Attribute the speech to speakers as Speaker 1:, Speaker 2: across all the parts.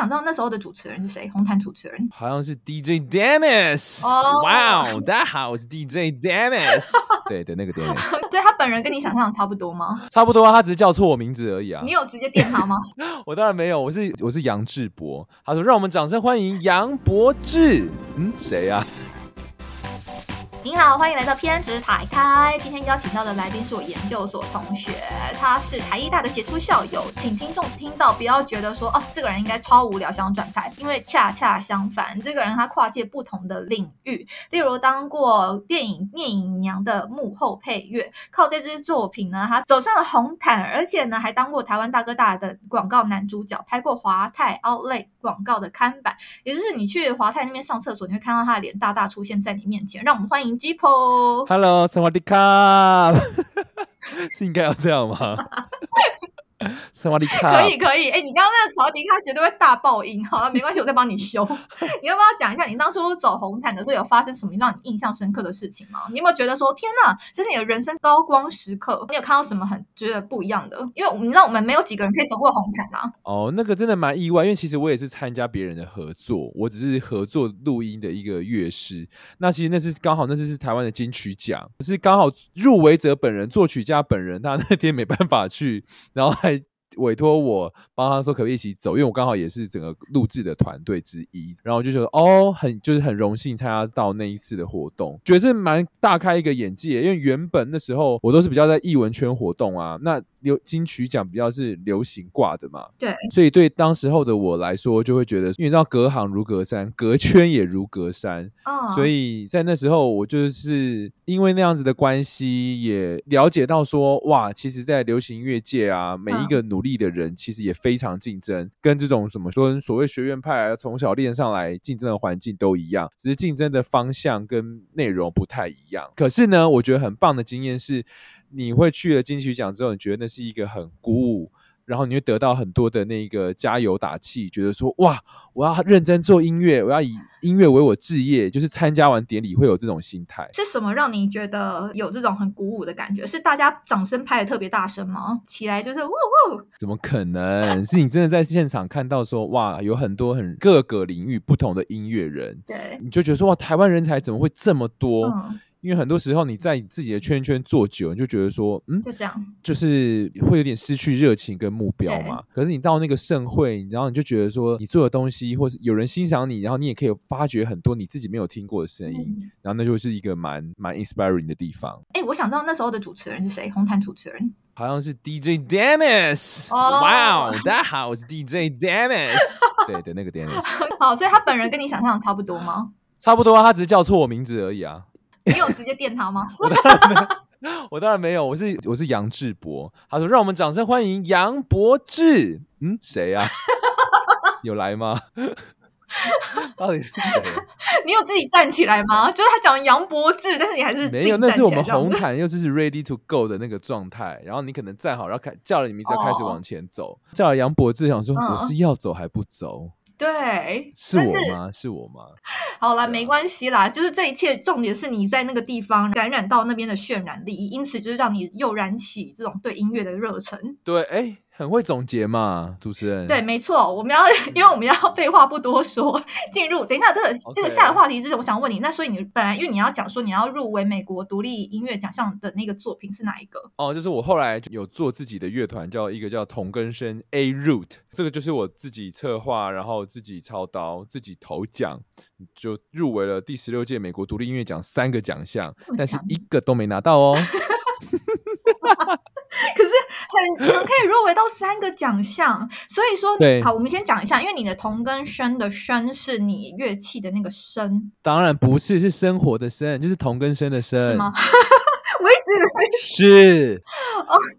Speaker 1: 想知道那时候的主持人是谁？红毯主持人
Speaker 2: 好像是 DJ Dennis。
Speaker 1: 哦
Speaker 2: 哇哦，大家好，我是 DJ Dennis。对对，那个 Dennis，
Speaker 1: 对他本人跟你想象的差不多吗？
Speaker 2: 差不多啊，他只是叫错我名字而已啊
Speaker 1: 你。有直接电他吗？
Speaker 2: 我当然没有，我是我是杨志博。他说让我们掌声欢迎杨博志。嗯，谁啊？
Speaker 1: 您好，欢迎来到偏执台开。今天邀请到的来宾是我研究所同学，他是台艺大的杰出校友。请听众听到不要觉得说哦，这个人应该超无聊，想转台，因为恰恰相反，这个人他跨界不同的领域，例如当过电影《聂隐娘》的幕后配乐，靠这支作品呢，他走上了红毯，而且呢还当过台湾大哥大的广告男主角，拍过华泰 Outlet 广告的看板，也就是你去华泰那边上厕所，你会看到他的脸大大出现在你面前。让我们欢迎
Speaker 2: Hello，萨瓦迪卡，是应该要这样吗？萨瓦迪卡，
Speaker 1: 可以可以，哎、你刚刚那个曹迪卡绝对会大爆音，好了，没关系，我再帮你修。你要不要讲一下你当初走红毯的时候有发生什么让你印象深刻的事情吗？你有没有觉得说，天呐，这是你的人生高光时刻？你有看到什么很觉得不一样的？因为你知道我们没有几个人可以走过红毯啊。
Speaker 2: 哦，那个真的蛮意外，因为其实我也是参加别人的合作，我只是合作录音的一个乐师。那其实那是刚好那次是台湾的金曲奖，可是刚好入围者本人、作曲家本人，他那天没办法去，然后还委托我帮他说可不可以一起走，因为我刚好也是整个录制的团队之一，然后我就觉得哦，很就是很荣幸参加到那一次的活动，觉得是蛮大开一个眼界，因为原本那时候我都是比较在艺文圈活动啊，那流金曲奖比较是流行挂的嘛，
Speaker 1: 对，
Speaker 2: 所以对当时候的我来说，就会觉得，因为你知道隔行如隔山，隔圈也如隔山，
Speaker 1: 哦，
Speaker 2: 所以在那时候，我就是因为那样子的关系，也了解到说，哇，其实，在流行音乐界啊，每一个努努力的人，其实也非常竞争，跟这种什么说所谓学院派啊，从小练上来竞争的环境都一样，只是竞争的方向跟内容不太一样。可是呢，我觉得很棒的经验是，你会去了金曲奖之后，你觉得那是一个很鼓舞。然后你会得到很多的那个加油打气，觉得说哇，我要认真做音乐，我要以音乐为我置业，就是参加完典礼会有这种心态。
Speaker 1: 是什么让你觉得有这种很鼓舞的感觉？是大家掌声拍的特别大声吗？起来就是呜呜，
Speaker 2: 怎么可能？是你真的在现场看到说哇，有很多很各个领域不同的音乐人，
Speaker 1: 对，
Speaker 2: 你就觉得说哇，台湾人才怎么会这么多？
Speaker 1: 嗯，
Speaker 2: 因为很多时候你在自己的圈圈做久，你就觉得说，嗯，
Speaker 1: 就这样，
Speaker 2: 就是会有点失去热情跟目标嘛。可是你到那个盛会，然后你就觉得说，你做的东西，或是有人欣赏你，然后你也可以发掘很多你自己没有听过的声音，
Speaker 1: 嗯
Speaker 2: 然后那就是一个蛮蛮 inspiring 的地方。
Speaker 1: 哎、我想知道那时候的主持人是谁？红毯主持人。
Speaker 2: 好像是 DJ Dennis，
Speaker 1: 哦
Speaker 2: 哇哦，大家好，我是 DJ Dennis，对的，那个 Dennis，
Speaker 1: 好，所以他本人跟你想象的差不多吗？
Speaker 2: 差不多啊，他只是叫错我名字而已啊。
Speaker 1: 你有直接电他吗？
Speaker 2: 我当然没有，我是我是杨志博。他说让我们掌声欢迎杨博志。嗯，谁呀、有来吗？到底是谁？
Speaker 1: 你有自己站起来吗？就是他讲杨博志，但是你还是
Speaker 2: 没有，那是我们红毯，又就是 ready to go 的那个状态。然后你可能站好，然后开叫了你名字，要开始
Speaker 1: 哦
Speaker 2: 往前走。叫了杨博志，想说
Speaker 1: 嗯
Speaker 2: 我是要走还不走？
Speaker 1: 对，
Speaker 2: 是我吗？是我吗？
Speaker 1: 好了，没关系啦，就是这一切重点是你在那个地方感染到那边的渲染力，因此就是让你又燃起这种对音乐的热忱。
Speaker 2: 对，哎，很会总结嘛，主持人。
Speaker 1: 对，没错，我们要 因为我们要 废话不多说，进入等一下这个这个下个话题之前，我想问你，那所以你本来因为你要讲说你要入围美国独立音乐奖项的那个作品是哪一个？
Speaker 2: 哦，就是我后来有做自己的乐团，叫一个叫同根生 A Root，这个就是我自己策划，然后自己操刀，自己投奖，就入围了第十六届美国独立音乐奖三个奖项，但是一个都没拿到哦。
Speaker 1: 可是很强，可以入围到三个奖项。所以说
Speaker 2: 对，
Speaker 1: 好，我们先讲一下，因为你的同根生的生是你乐器的那个生，
Speaker 2: 当然不是，是生活的生，就是同根生的生，
Speaker 1: 是吗？我一直以为
Speaker 2: 是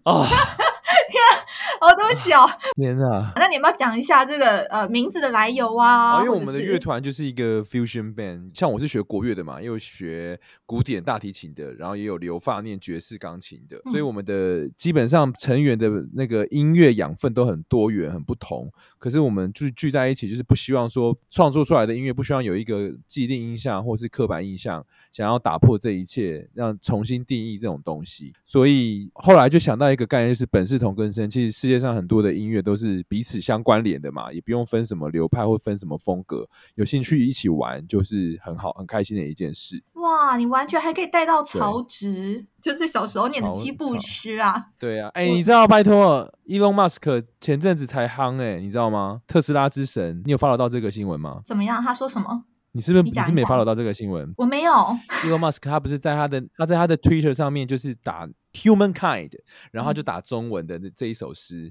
Speaker 2: 哦，
Speaker 1: 哦，对不起哦。
Speaker 2: 天哪！
Speaker 1: 那你要不要讲一下这个呃名字的来由啊？
Speaker 2: 啊，因为我们的乐团就是一个 fusion band，像我是学国乐的嘛，也有学古典大提琴的，然后也有留发念爵士钢琴的，所以
Speaker 1: 嗯
Speaker 2: 我们的基本上成员的那个音乐养分都很多元、很不同。可是我们就是聚在一起，就是不希望说创作出来的音乐不希望有一个既定印象或是刻板印象，想要打破这一切，让重新定义这种东西。所以后来就想到一个概念，就是本是同根生，其实世界界上很多的音乐都是彼此相关联的嘛，也不用分什么流派或分什么风格，有兴趣一起玩就是很好很开心的一件事。
Speaker 1: 哇，你完全还可以带到曹植，就是小时候念的七步诗啊。
Speaker 2: 对啊，哎，你知道拜托，Elon Musk 前阵子才夯哎，你知道吗？特斯拉之神，你有 follow 到这个新闻吗？
Speaker 1: 怎么样？他说什么？
Speaker 2: 你是不是你是没 follow 到这个新闻？
Speaker 1: 我没有。
Speaker 2: Elon Musk 他不是在他的他在他的 Twitter 上面就是打。Humankind，然后就打中文的这一首诗：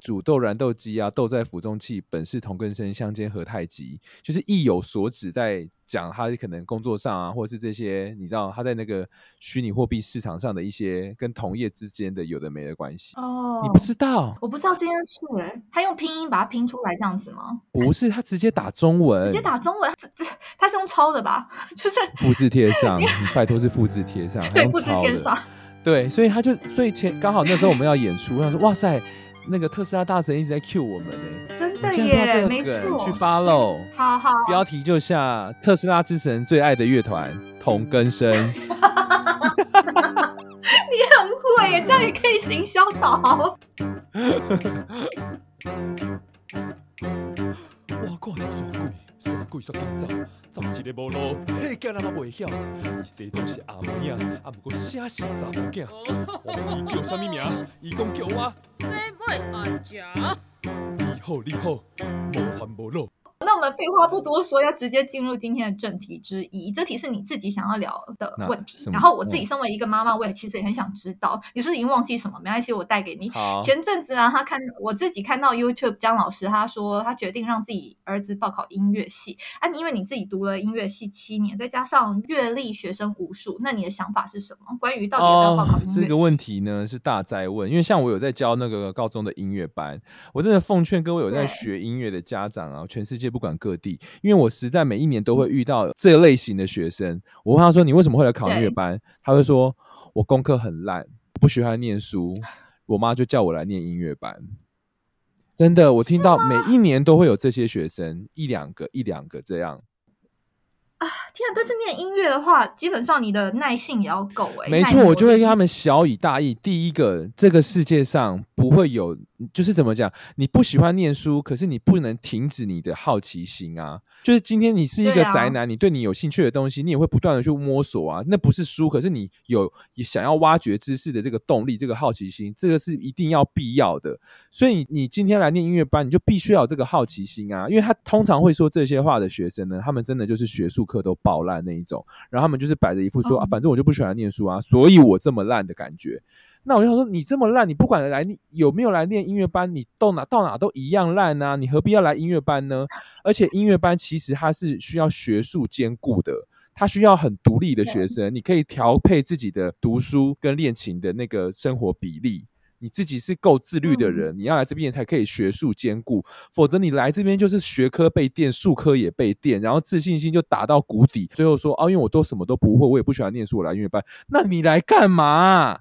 Speaker 2: 煮豆燃豆萁啊，豆在釜中泣，本是同根生，相煎何太急。就是意有所指，在讲他可能工作上啊，或者是这些，你知道他在那个虚拟货币市场上的一些跟同业之间的有的没的关系。哦，你不知道？
Speaker 1: 我不知道这件事哎，他用拼音把它拼出来这样子吗？
Speaker 2: 不是，他直接打中文，
Speaker 1: 直接打中文，这这他是用抄的吧？就是
Speaker 2: 复制贴上，拜托是复制贴上，
Speaker 1: 对，复制贴上。
Speaker 2: 对，所以他就，所以前刚好那时候我们要演出，他说：“哇塞，那个特斯拉大神一直在 cue 我们呢，
Speaker 1: 真的耶，没错，
Speaker 2: 去 follow，
Speaker 1: 好好，
Speaker 2: 标题就下特斯拉之神最爱的乐团同根生，你
Speaker 1: 很会耶，这样也可以行销到。我靠，你说贵。山鬼煞紧走，走一个无路，迄囝人也袂晓。伊西装是阿妹啊，啊，不过声是查某囝。我问伊叫啥物名，伊讲叫我西妹阿姐。你好，你好，无烦无恼。那我们废话不多说，要直接进入今天的正题之一。这题是你自己想要聊的问题，然后我自己身为一个妈妈，我也其实也很想知道。你是已经忘记什么？没关系，我带给你。前阵子啊，他看我自己看到 YouTube 姜老师，他说他决定让自己儿子报考音乐系。啊，因为你自己读了音乐系七年，再加上阅历学生无数，那你的想法是什么？关于到底要不要报考音乐
Speaker 2: 这个问题呢，是大灾问。因为像我有在教那个高中的音乐班，我真的奉劝各位有在学音乐的家长啊，全世界不管各地。因为我实在每一年都会遇到这类型的学生，我问他说：“你为什么会来考音乐班？”他会说：“我功课很烂，不喜欢念书，我妈就叫我来念音乐班。”真的，我听到每一年都会有这些学生，一两个、一两个这样。
Speaker 1: 啊，天啊！但是念音乐的话，基本上你的耐性也要够哎。
Speaker 2: 没错，我就会跟他们小以大义。第一个，这个世界上不会有。就是怎么讲？你不喜欢念书，可是你不能停止你的好奇心啊！就是今天你是一个宅男，你对你有兴趣的东西，你也会不断的去摸索啊。那不是书，可是你有想要挖掘知识的这个动力，这个好奇心，这个是一定要必要的。所以你今天来念音乐班，你就必须要有这个好奇心啊！因为他通常会说这些话的学生呢，他们真的就是学术课都爆烂那一种，然后他们就是摆着一副说啊，反正我就不喜欢念书啊，所以我这么烂的感觉。那我就想说，你这么烂，你不管来你有没有来念音乐班，你到哪到哪都一样烂啊！你何必要来音乐班呢？而且音乐班其实它是需要学术兼顾的，它需要很独立的学生，你可以调配自己的读书跟练琴的那个生活比例。你自己是够自律的人，你要来这边才可以学术兼顾，否则你来这边就是学科被电，术科也被电，然后自信心就打到谷底，最后说啊，因为我都什么都不会，我也不喜欢念书，我来音乐班，那你来干嘛？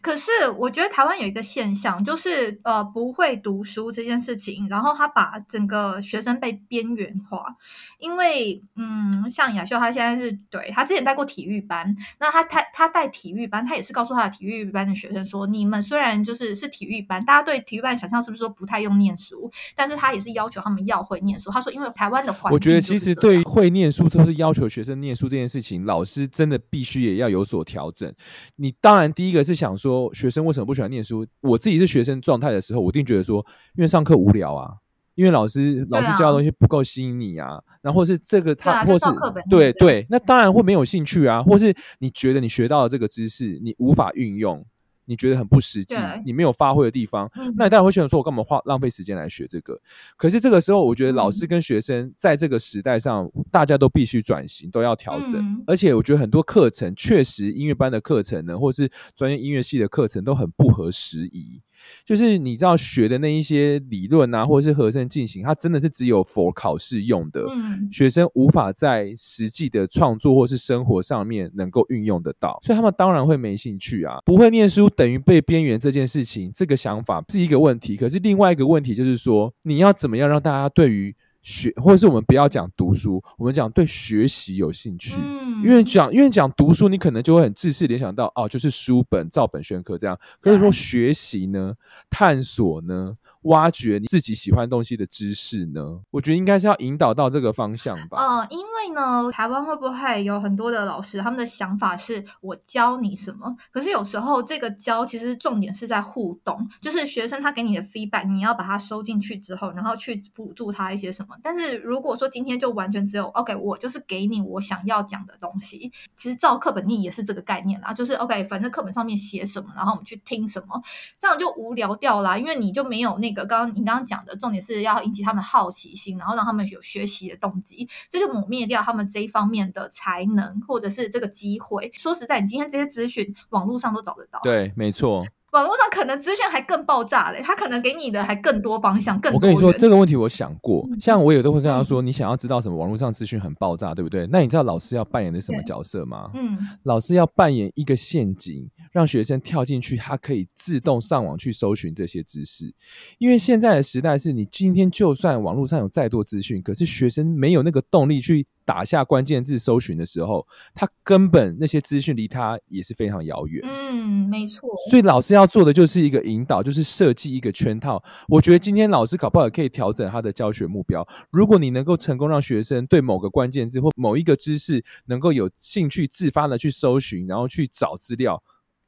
Speaker 1: 可是我觉得台湾有一个现象，就是呃不会读书这件事情，然后他把整个学生被边缘化。因为嗯，像雅秀，他现在是对他之前带过体育班，那他他他带体育班，他也是告诉他的体育班的学生说，你们虽然就是是体育班，大家对体育班想象是不是说不太用念书？但是他也是要求他们要会念书。他说，因为台湾的环境，
Speaker 2: 我觉得其实对会念书，就是要求学生念书这件事情，老师真的必须也要有所调整。你当然第一个是。想说学生为什么不喜欢念书？我自己是学生状态的时候，我一定觉得说，因为上课无聊啊，因为老师老师教的东西不够吸引你啊，然后是这个他或是对对，那当然会没有兴趣啊，或是你觉得你学到的这个知识你无法运用。你觉得很不实际，你没有发挥的地方，那你当然会选择说，我干嘛花浪费时间来学这个？可是这个时候，我觉得老师跟学生在这个时代上，大家都必须转型，都要调整。而且我觉得很多课程确实，音乐班的课程呢，或是专业音乐系的课程都很不合时宜。就是你知道学的那一些理论啊，或者是和声进行，它真的是只有 for 考试用的，学生无法在实际的创作或是生活上面能够运用得到，所以他们当然会没兴趣啊。不会念书等于被边缘这件事情，这个想法是一个问题。可是另外一个问题就是说，你要怎么样让大家对于学，或者是我们不要讲读书，我们讲对学习有兴趣。
Speaker 1: 嗯，
Speaker 2: 因为讲因为讲读书，你可能就会很自私联想到哦，就是书本照本宣科这样。可是说学习呢，探索呢？挖掘你自己喜欢东西的知识呢？我觉得应该是要引导到这个方向吧。
Speaker 1: 呃，因为呢，台湾会不会有很多的老师，他们的想法是我教你什么？可是有时候这个教其实重点是在互动，就是学生他给你的 feedback，你要把它收进去之后，然后去辅助他一些什么。但是如果说今天就完全只有 OK，我就是给你我想要讲的东西，其实照课本念也是这个概念啦，就是 OK，反正课本上面写什么，然后我们去听什么，这样就无聊掉啦，因为你就没有那。个刚刚你刚刚讲的重点是要引起他们好奇心，然后让他们有学习的动机，这就抹灭掉他们这一方面的才能或者是这个机会。说实在，你今天这些资讯网络上都找得到。
Speaker 2: 对，没错。
Speaker 1: 网络上可能资讯还更爆炸嘞，他可能给你的还更多方向，更
Speaker 2: 我跟你说这个问题，我想过，像我也都会跟他说，你想要知道什么？网络上资讯很爆炸，对不对？那你知道老师要扮演的什么角色吗？嗯，老师要扮演一个陷阱，让学生跳进去，他可以自动上网去搜寻这些知识。因为现在的时代是你今天就算网络上有再多资讯，可是学生没有那个动力去。打下关键字搜寻的时候，他根本那些资讯离他也是非常遥远。
Speaker 1: 嗯，没错。
Speaker 2: 所以老师要做的就是一个引导，就是设计一个圈套。我觉得今天老师搞不好也可以调整他的教学目标。如果你能够成功让学生对某个关键字或某一个知识能够有兴趣，自发的去搜寻，然后去找资料，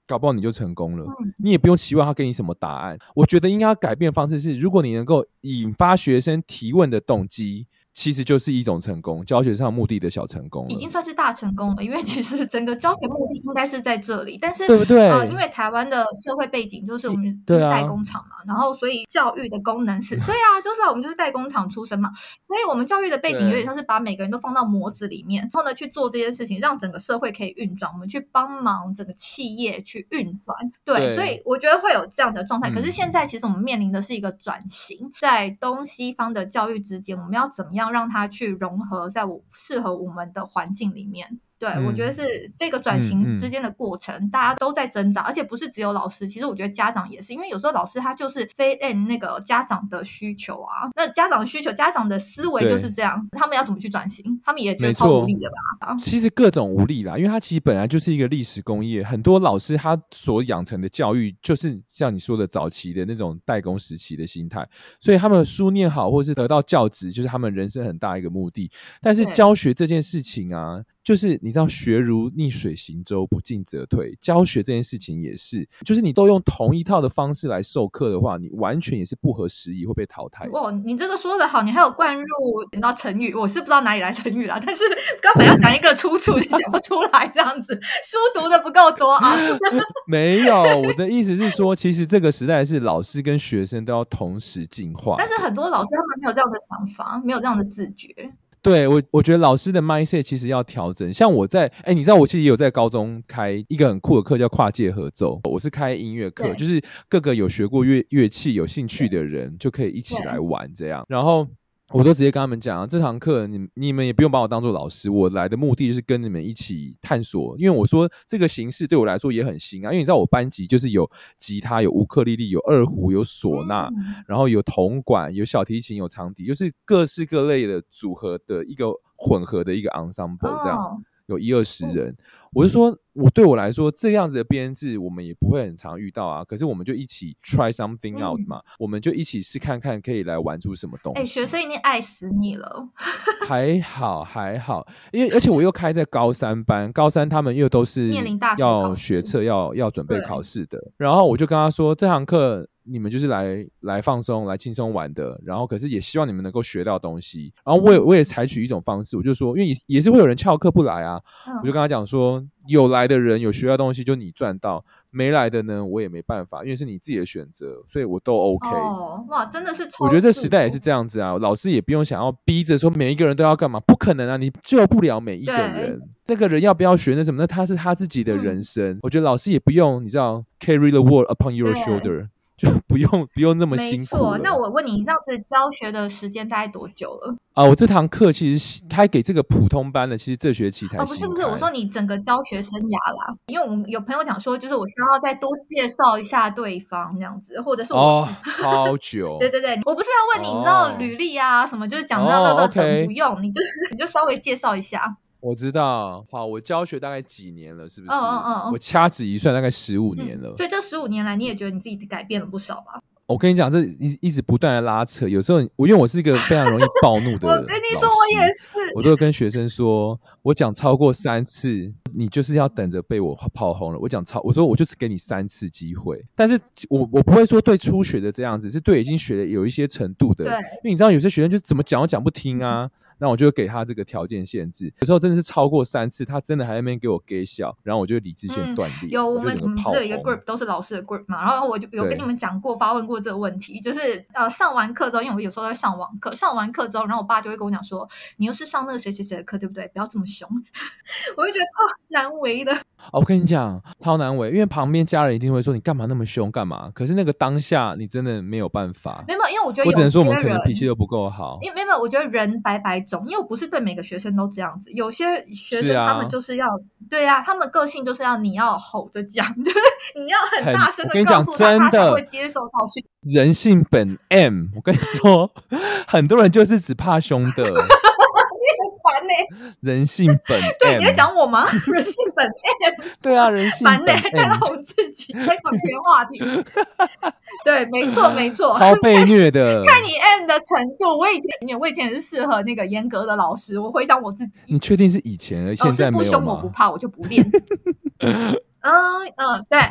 Speaker 2: 搞不好你就成功了。你也不用期望他给你什么答案。我觉得应该要改变方式是，如果你能够引发学生提问的动机。其实就是一种成功，教学上目的的小成功，
Speaker 1: 已经算是大成功了。因为其实整个教学目的应该是在这里，但是
Speaker 2: 对不对？
Speaker 1: 呃，因为台湾的社会背景就是我们是代工厂嘛，然后所以教育的功能是，对啊，就是我们就是代工厂出身嘛，所以我们教育的背景有点像是把每个人都放到模子里面，然后呢去做这件事情，让整个社会可以运转，我们去帮忙整个企业去运转。对，所以我觉得会有这样的状态。可是现在其实我们面临的是一个转型，在东西方的教育之间，我们要怎么样？要让它去融合在我适合我们的环境里面。对，我觉得是这个转型之间的过程，大家都在挣扎，而且不是只有老师，其实我觉得家长也是，因为有时候老师他就是非按那个家长的需求啊，那家长的需求，家长的思维就是这样，他们要怎么去转型，他们也觉得超无力的吧？
Speaker 2: 其实各种无力啦，因为他其实本来就是一个历史工业，很多老师他所养成的教育就是像你说的早期的那种代工时期的心态，所以他们书念好或是得到教职，就是他们人生很大一个目的。但是教学这件事情啊。就是你知道，学如逆水行舟，不进则退。教学这件事情也是，就是你都用同一套的方式来授课的话，你完全也是不合时宜，会被淘汰。
Speaker 1: 哦，你这个说的好，你还有灌入你知道成语，我是不知道哪里来成语了，但是根本要讲一个出处，你讲不出来这样子，书读的不够多啊。
Speaker 2: 没有，我的意思是说，其实这个时代是老师跟学生都要同时进化，
Speaker 1: 但是很多老师他们没有这样的想法，没有这样的自觉。
Speaker 2: 对我，我觉得老师的 mindset 其实要调整。像我在，哎，你知道我其实也有在高中开一个很酷的课，叫跨界合奏。我是开音乐课，就是各个有学过乐乐器、有兴趣的人就可以一起来玩这样。然后。我都直接跟他们讲啊，这堂课你你们也不用把我当做老师，我来的目的就是跟你们一起探索。因为我说这个形式对我来说也很新啊，因为你知道我班级就是有吉他、有乌克丽丽、有二胡、有唢呐，然后有铜管、有小提琴、有长笛，就是各式各类的组合的一个混合的一个 ensemble 这样。有一二十人，我就说，我对我来说这样子的编制，我们也不会很常遇到啊。可是我们就一起 try something out 嘛，我们就一起试看看，可以来玩出什么东西。
Speaker 1: 哎，学生已经爱死你了。
Speaker 2: 还好还好，因为而且我又开在高三班，高三他们又都是
Speaker 1: 面临大
Speaker 2: 要学测，要要准备考试的。然后我就跟他说，这堂课。你们就是来来放松、来轻松玩的，然后可是也希望你们能够学到东西。然后我也我也采取一种方式，我就说，因为也也是会有人翘课不来啊，我就跟他讲说，有来的人有学到东西，就你赚到；没来的呢，我也没办法，因为是你自己的选择，所以我都 OK。
Speaker 1: 哇，真的是，
Speaker 2: 我觉得这时代也是这样子啊，老师也不用想要逼着说每一个人都要干嘛，不可能啊，你救不了每一个人。那个人要不要学那什么？那他是他自己的人生。我觉得老师也不用，你知道，carry the world upon your shoulder。就不用不用那么辛苦。
Speaker 1: 那我问你，你这样子教学的时间大概多久了？
Speaker 2: 啊，我这堂课其实他给这个普通班的，其实这学期才。
Speaker 1: 哦，不是不是，我说你整个教学生涯啦，因为我们有朋友讲说，就是我需要再多介绍一下对方这样子，或者是
Speaker 2: 哦，超久。
Speaker 1: 对对对，我不是要问你，你知道履历啊什么，就是讲到那个等不用，你就 你就稍微介绍一下。
Speaker 2: 我知道。好，我教学大概几年了，是不是？
Speaker 1: 嗯嗯嗯嗯
Speaker 2: 我掐指一算，大概十五年了。
Speaker 1: 所以这十五年来，你也觉得你自己改变了不少吧？
Speaker 2: 我跟你讲，这一一直不断的拉扯，有时候我因为我是一个非常容易暴怒的
Speaker 1: 我，跟你说，我也是。
Speaker 2: 我都有跟学生说，我讲超过三次，你就是要等着被我炮轰了。我讲超，我说我就是给你三次机会，但是我我不会说对初学的这样子，是对已经学的有一些程度的。
Speaker 1: 对
Speaker 2: 因为你知道有些学生就怎么讲都讲不听啊，那我就会给他这个条件限制。有时候真的是超过三次，他真的还在那边给我给笑，然后我就理智线断裂，
Speaker 1: 有我们我们
Speaker 2: 就整个炮
Speaker 1: 不是有一个 group 都是老师的 group 嘛，然后我就有跟你们讲过发问过这个问题，就是呃上完课之后，因为我有时候在上网课，上完课之后，然后我爸就会跟我讲说，你又是上那个谁谁谁的课，对不对？不要这么凶，我就觉得超难为的。
Speaker 2: 哦，我跟你讲，超难为，因为旁边家人一定会说你干嘛那么凶，干嘛？可是那个当下你真的没有办法。
Speaker 1: 没有，因为我觉得
Speaker 2: 我只能说我们可能脾气都不够好。
Speaker 1: 因为没有，我觉得人百百种，因为我不是对每个学生都这样子，有些学生他们就是要，对啊，他们个性就是要你要吼着讲，就是你要很
Speaker 2: 很
Speaker 1: 大声的
Speaker 2: 我跟你讲
Speaker 1: 告诉他，他才
Speaker 2: 真的
Speaker 1: 会接受到去。
Speaker 2: 人性本 M，我跟你说，很多人就是只怕凶的。
Speaker 1: 烦呢、
Speaker 2: 人性本
Speaker 1: 对，你在讲我吗？人性本 M，
Speaker 2: 对啊，人性
Speaker 1: 烦呢、
Speaker 2: 本
Speaker 1: 看到我自己 在抢钱话题。对，没错，没错。
Speaker 2: 超被虐的。
Speaker 1: 看你 M 的程度，我以前我以前也是适合那个严格的老师。我回想我自己，
Speaker 2: 你确定是以前，现在没有
Speaker 1: 师不凶我不？怕，我就不练。嗯嗯，对。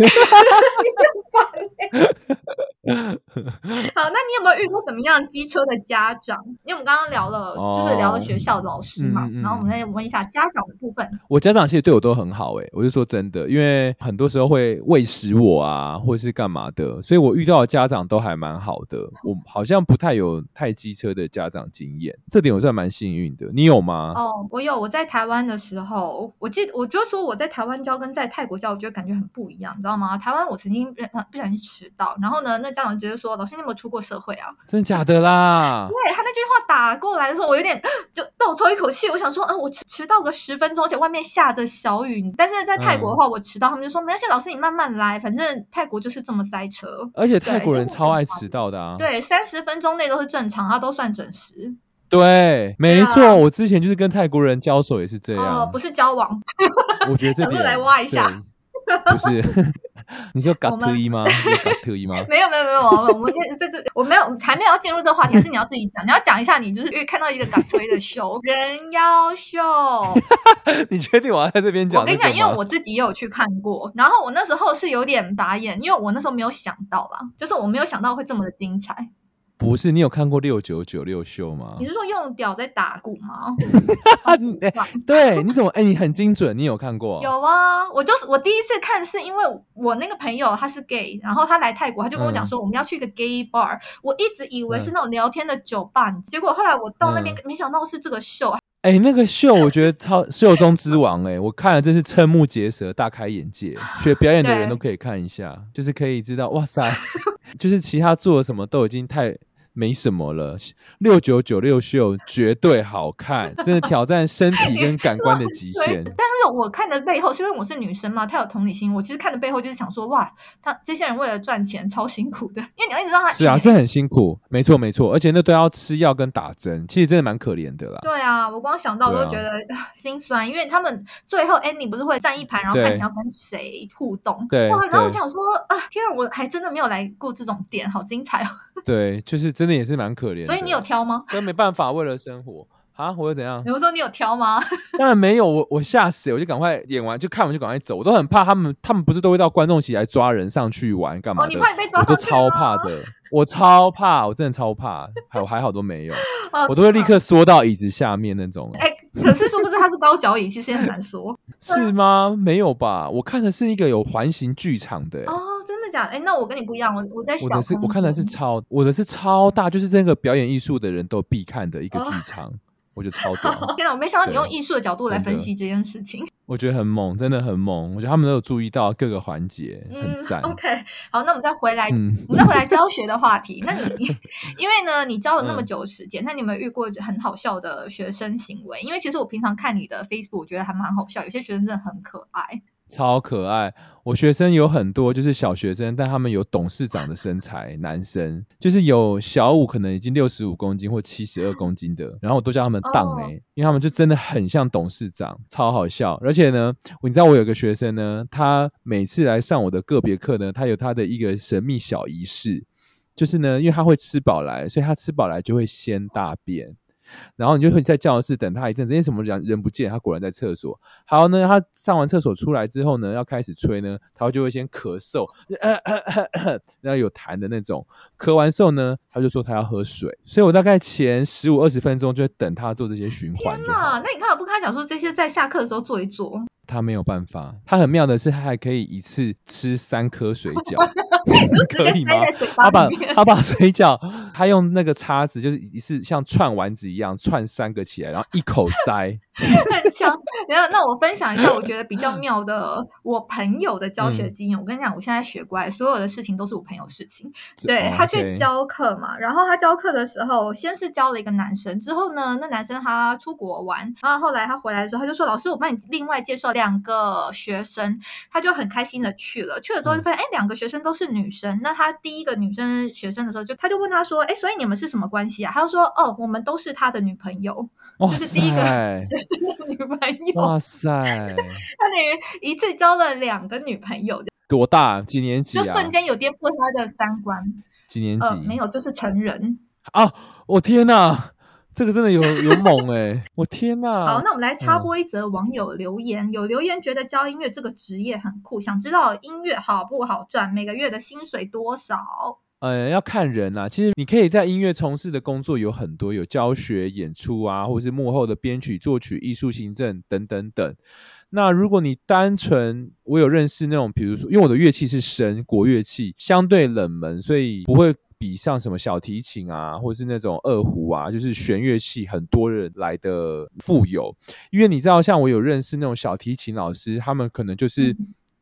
Speaker 1: 好，那你有没有遇过怎么样机车的家长？因为我们刚刚聊了，就是聊了学校的老师嘛，然后我们再问一下家长的部分。
Speaker 2: 我家长其实对我都很好诶、我就说真的，因为很多时候会喂食我啊，或者是干嘛的，所以我遇到的家长都还蛮好的。我好像不太有太机车的家长经验，这点我算蛮幸运的。你有吗？
Speaker 1: 哦，我有我在台湾的时候，我记得我就说我在台湾教跟在泰国教，我觉得感觉很不一样，你知道吗？台湾我曾经不不小心迟到，然后呢，那家长直接说：“老师，你有没有出过社会啊？”
Speaker 2: 真的假的啦？
Speaker 1: 对他那句话打过来的时候，我有点就倒抽一口气，我想说，嗯，我迟迟到个十分钟，而且外面下着小雨。但是在泰国的话，我迟到，他们就说没关系，老师你慢慢来，反正泰国就是这么塞车。
Speaker 2: 而且泰国人超爱迟到的啊。
Speaker 1: 对，三十分钟内都是正常，他都算准时。
Speaker 2: 对，没错，我之前就是跟泰国人交手也是这样。
Speaker 1: 哦，不是交往，
Speaker 2: 我觉得这
Speaker 1: 想说
Speaker 2: 点
Speaker 1: 来挖一下
Speaker 2: 对，不是，你说嘎
Speaker 1: 我们
Speaker 2: 特一吗？你说嘎特一吗？
Speaker 1: 没有没有没有，我我们在这我没有还没有要进入这个话题，还是你要自己讲，你要讲一下你就是因为看到一个港推的秀，人妖秀。
Speaker 2: 你确定我要在这边讲？
Speaker 1: 我跟你讲，因为我自己也有去看过，然后我那时候是有点打眼，因为我那时候没有想到啦，就是我没有想到会这么的精彩。
Speaker 2: 不是你有看过六九九六秀吗
Speaker 1: 你？是说用屌在打鼓吗？
Speaker 2: 对，你怎么哎，你很精准，你有看过？
Speaker 1: 有啊，我就是我第一次看是因为我那个朋友他是 gay，然后他来泰国，他就跟我讲说我们要去一个 gay bar，、我一直以为是那种聊天的酒吧，结果后来我到那边、没想到是这个秀，
Speaker 2: 哎，那个秀我觉得超秀中之王哎，我看了真是瞠目结舌，大开眼界。学表演的人都可以看一下，就是可以知道，哇塞，就是其他做的什么都已经太。没什么了，六九九六秀绝对好看，真的挑战身体跟感官的极，限。
Speaker 1: 是我看的背后是因为我是女生嘛，她有同理心。我其实看的背后就是想说，哇，他这些人为了赚钱超辛苦的，因为你要一直让他
Speaker 2: 是啊，是很辛苦，没错没错，而且那都要吃药跟打针，其实真的蛮可怜的啦。
Speaker 1: 对啊，我光想到都觉得、啊心酸，因为他们最后 Andy 不是会站一排，然后看你要跟谁互动。
Speaker 2: 对
Speaker 1: 哇，然后我想说啊，天啊，我还真的没有来过这种店，好精彩哦！
Speaker 2: 对，就是真的也是蛮可怜的。
Speaker 1: 所以你有挑吗？
Speaker 2: 都没办法，为了生活啊，我又怎样？
Speaker 1: 比如说你有挑吗？
Speaker 2: 当然没有，我我吓死，我就赶快演完就看完就赶快走，我都很怕他们，他们不是都会到观众席来抓人上去玩干嘛
Speaker 1: 哦，
Speaker 2: 的？
Speaker 1: 你怕你被抓
Speaker 2: 我都
Speaker 1: 上去吗
Speaker 2: 超怕。的，我超怕，我真的超怕，还我还好都没有，
Speaker 1: 哦
Speaker 2: 我都会立刻缩到椅子下面那种。
Speaker 1: 哎，可是殊不知它是高脚椅，其实也很难说。
Speaker 2: 是吗？没有吧？我看的是一个有环形剧场的、欸
Speaker 1: 哦，真的假的？哎，那我跟你不一样，我我在小
Speaker 2: 我的是我看的是超，我的是超大，就是这个表演艺术的人都必看的一个
Speaker 1: 哦
Speaker 2: 剧场，我觉得超 屌，
Speaker 1: 天哪，我没想到你用艺术的角度来分析这件事情。
Speaker 2: 我觉得很猛，真的很猛。我觉得他们都有注意到各个环节，很赞。
Speaker 1: OK，好，那我们再回来，
Speaker 2: 嗯，
Speaker 1: 我们再回来教学的话 题。那你因为呢，你教了那么
Speaker 2: 嗯
Speaker 1: 久的时间，那你有没有遇过很好笑的学生行为？因为其实我平常看你的 Facebook，我觉得还蛮好笑，有些学生真的很可爱。
Speaker 2: 超可爱。我学生有很多就是小学生，但他们有董事长的身材，男生就是有小五可能已经六十五公斤或七十二公斤的，然后我都叫他们当哎、因为他们就真的很像董事长，超好笑。而且呢，你知道我有个学生呢，他每次来上我的个别课呢，他有他的一个神秘小仪式，就是呢，因为他会吃饱来，所以他吃饱来就会先大便。然后你就会在教室等他一阵子，因为什么人人不见，他果然在厕所。好呢，他上完厕所出来之后呢，要开始吹呢，他就会先咳嗽，然后有痰的那种。咳完之后呢，他就说他要喝水，所以我大概前十五二十分钟就会等他做这些循环
Speaker 1: 天。哪，那你干嘛不跟他讲说这些在下课的时候做一做？
Speaker 2: 他没有办法，他很妙的是，他还可以一次吃三颗水饺，可以吗他把。他把水饺，他用那个叉子，就是一次像串丸子一样串三个起来，然后一口塞。
Speaker 1: 很强。然后，那我分享一下我觉得比较妙的我朋友的教
Speaker 2: 嗯
Speaker 1: 学经验。我跟你讲，我现在学乖，所有的事情都是我朋友事情。对、
Speaker 2: 哦
Speaker 1: 他去教课嘛，然后他教课的时候，先是教了一个男生，之后呢，那男生他出国玩，然后后来他回来的时候，他就说：“老师，我帮你另外介绍两个学生。”他就很开心的去了，去了之后就
Speaker 2: 嗯
Speaker 1: 发现，哎、两个学生都是女生。那他第一个女生学生的时候，就他就问他说：“哎，所以你们是什么关系啊？”他就说：“哦，我们都是他的女朋友，
Speaker 2: 哇
Speaker 1: 就是第一个
Speaker 2: 塞，
Speaker 1: 学生的女朋友。”
Speaker 2: 哇塞，
Speaker 1: 他等于一次交了两个女朋友，
Speaker 2: 多大？几年级啊？
Speaker 1: 就瞬间有颠覆他的三观。
Speaker 2: 几年级？
Speaker 1: 呃，没有，就是成人。
Speaker 2: 啊！我天哪，这个真的有有猛哎、我天哪！
Speaker 1: 好，那我们来插
Speaker 2: 嗯
Speaker 1: 播一则网友留言，有留言觉得教音乐这个职业很酷，想知道音乐好不好赚，每个月的薪水多少？
Speaker 2: 呃，要看人啦。其实你可以在音乐从事的工作有很多，有教学、演出啊，或是幕后的编曲、作曲、艺术行政等等等。那如果你单纯，我有认识那种，比如说，因为我的乐器是笙国乐器，相对冷门，所以不会比上什么小提琴啊，或是那种二胡啊，就是弦乐器很多人来的富有。因为你知道，像我有认识那种小提琴老师，他们可能就是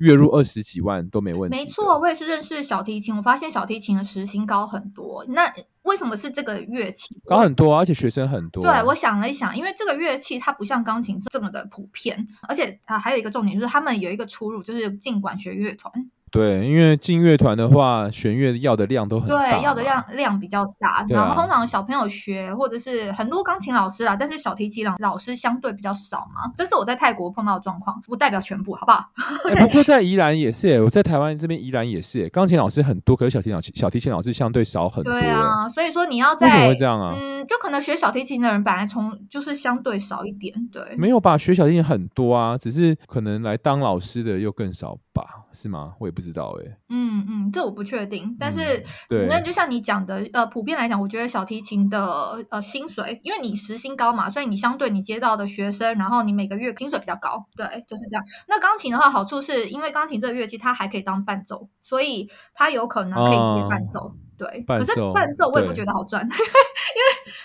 Speaker 2: 月入二十几万都没问题。
Speaker 1: 嗯没错，，我也是认识小提琴，我发现小提琴的时薪高很多。那为什么是这个乐器？
Speaker 2: 高很多啊，而且学生很多。
Speaker 1: 对，我想了一想，因为这个乐器它不像钢琴这么的普遍，而且啊还有一个重点就是他们有一个出入，就是尽管学乐团，
Speaker 2: 对，因为进乐团的话，弦乐要的量都很大，
Speaker 1: 对，要的量量比较大。
Speaker 2: 啊
Speaker 1: 然后通常小朋友学或者是很多钢琴老师啦，但是小提琴老老师相对比较少嘛。这是我在泰国碰到的状况，不代表全部，好不好？
Speaker 2: 哎不过在宜兰也是耶，我在台湾这边宜兰也是耶，钢琴老师很多，可是小提琴老师小提琴老师相对少很多。
Speaker 1: 对，啊，所以说你要在
Speaker 2: 为什么会这样啊？
Speaker 1: 嗯，就可能学小提琴的人本来从就是相对少一点，对。
Speaker 2: 没有吧？学小提琴很多啊，只是可能来当老师的又更少吧？是吗？我也不知道哎。
Speaker 1: 嗯嗯，这我不确定，但是
Speaker 2: 嗯对，
Speaker 1: 那就像你讲的，呃，普遍来讲，我觉得小提琴的呃薪水，因为你时薪高嘛，所以你相对你接到的学生，然后你每个月薪水比较高，对，就是这样。那钢琴的话，好处是因为钢琴这个乐器它还可以当伴奏，所以它有可能可以接伴奏。对，可是
Speaker 2: 伴奏
Speaker 1: 我也不觉得好赚，因为